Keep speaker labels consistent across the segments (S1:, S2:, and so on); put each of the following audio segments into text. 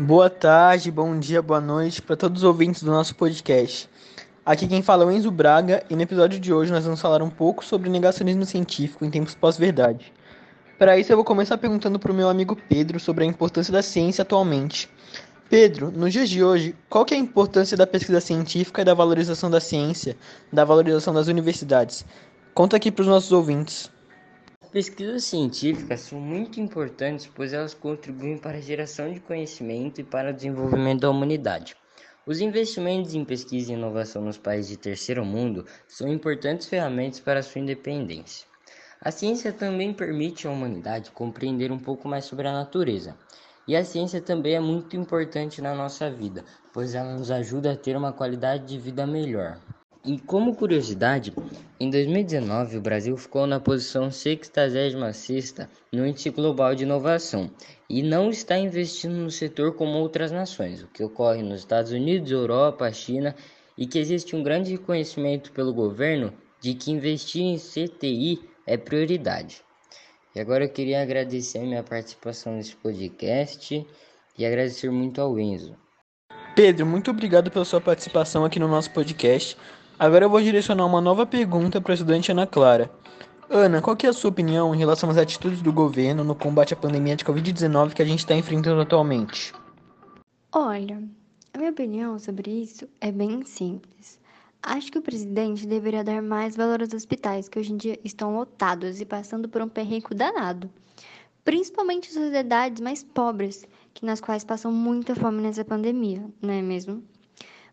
S1: Boa tarde, bom dia, boa noite para todos os ouvintes do nosso podcast. Aqui quem fala é o Enzo Braga e no episódio de hoje nós vamos falar um pouco sobre negacionismo científico em tempos pós-verdade. Para isso eu vou começar perguntando para o meu amigo Pedro sobre a importância da ciência atualmente. Pedro, nos dias de hoje, qual que é a importância da pesquisa científica e da valorização da ciência, da valorização das universidades? Conta aqui para os nossos ouvintes.
S2: Pesquisas científicas são muito importantes, pois elas contribuem para a geração de conhecimento e para o desenvolvimento da humanidade. Os investimentos em pesquisa e inovação nos países de terceiro mundo são importantes ferramentas para sua independência. A ciência também permite à humanidade compreender um pouco mais sobre a natureza. E a ciência também é muito importante na nossa vida, pois ela nos ajuda a ter uma qualidade de vida melhor. E como curiosidade, em 2019 o Brasil ficou na posição 66 no Índice Global de Inovação e não está investindo no setor como outras nações, o que ocorre nos Estados Unidos, Europa, China e que existe um grande reconhecimento pelo governo de que investir em CTI é prioridade. E agora eu queria agradecer a minha participação nesse podcast e agradecer muito ao Enzo.
S1: Pedro, muito obrigado pela sua participação aqui no nosso podcast. Agora eu vou direcionar uma nova pergunta para a estudante Ana Clara. Ana, qual é a sua opinião em relação às atitudes do governo no combate à pandemia de Covid-19 que a gente está enfrentando atualmente?
S3: Olha, a minha opinião sobre isso é bem simples. Acho que o presidente deveria dar mais valor aos hospitais, que hoje em dia estão lotados e passando por um perrengue danado. Principalmente as sociedades mais pobres, que nas quais passam muita fome nessa pandemia, não é mesmo?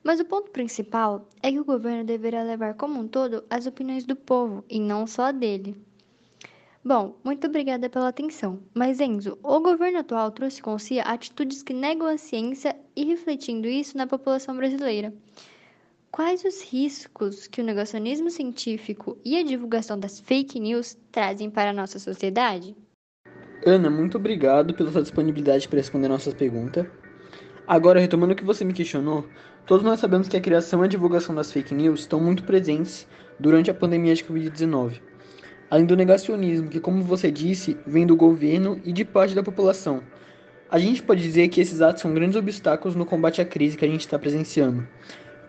S3: Mas o ponto principal é que o governo deverá levar como um todo as opiniões do povo e não só a dele. Bom, muito obrigada pela atenção. Mas Enzo, o governo atual trouxe com si atitudes que negam a ciência e refletindo isso na população brasileira. Quais os riscos que o negacionismo científico e a divulgação das fake news trazem para a nossa sociedade?
S1: Ana, muito obrigado pela sua disponibilidade para responder nossas perguntas. Agora, retomando o que você me questionou, todos nós sabemos que a criação e a divulgação das fake news estão muito presentes durante a pandemia de Covid-19. Além do negacionismo, que, como você disse, vem do governo e de parte da população. A gente pode dizer que esses atos são grandes obstáculos no combate à crise que a gente está presenciando,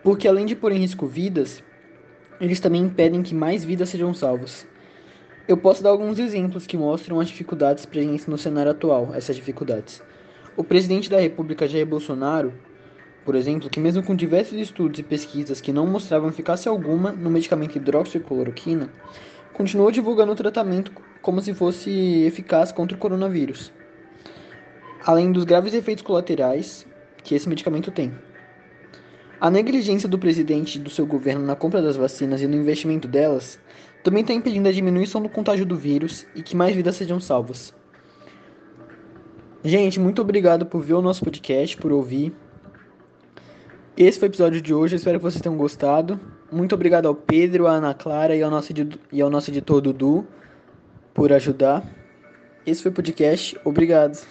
S1: porque além de pôr em risco vidas, eles também impedem que mais vidas sejam salvas. Eu posso dar alguns exemplos que mostram as dificuldades presentes no cenário atual, essas dificuldades. O presidente da República, Jair Bolsonaro, por exemplo, que mesmo com diversos estudos e pesquisas que não mostravam eficácia alguma no medicamento hidroxicloroquina, continuou divulgando o tratamento como se fosse eficaz contra o coronavírus. Além dos graves efeitos colaterais que esse medicamento tem. A negligência do presidente e do seu governo na compra das vacinas e no investimento delas também está impedindo a diminuição do contágio do vírus e que mais vidas sejam salvas. Gente, muito obrigado por ver o nosso podcast, por ouvir. Esse foi o episódio de hoje, espero que vocês tenham gostado. Muito obrigado ao Pedro, à Ana Clara e ao nosso, e ao nosso editor Dudu por ajudar. Esse foi o podcast, obrigado.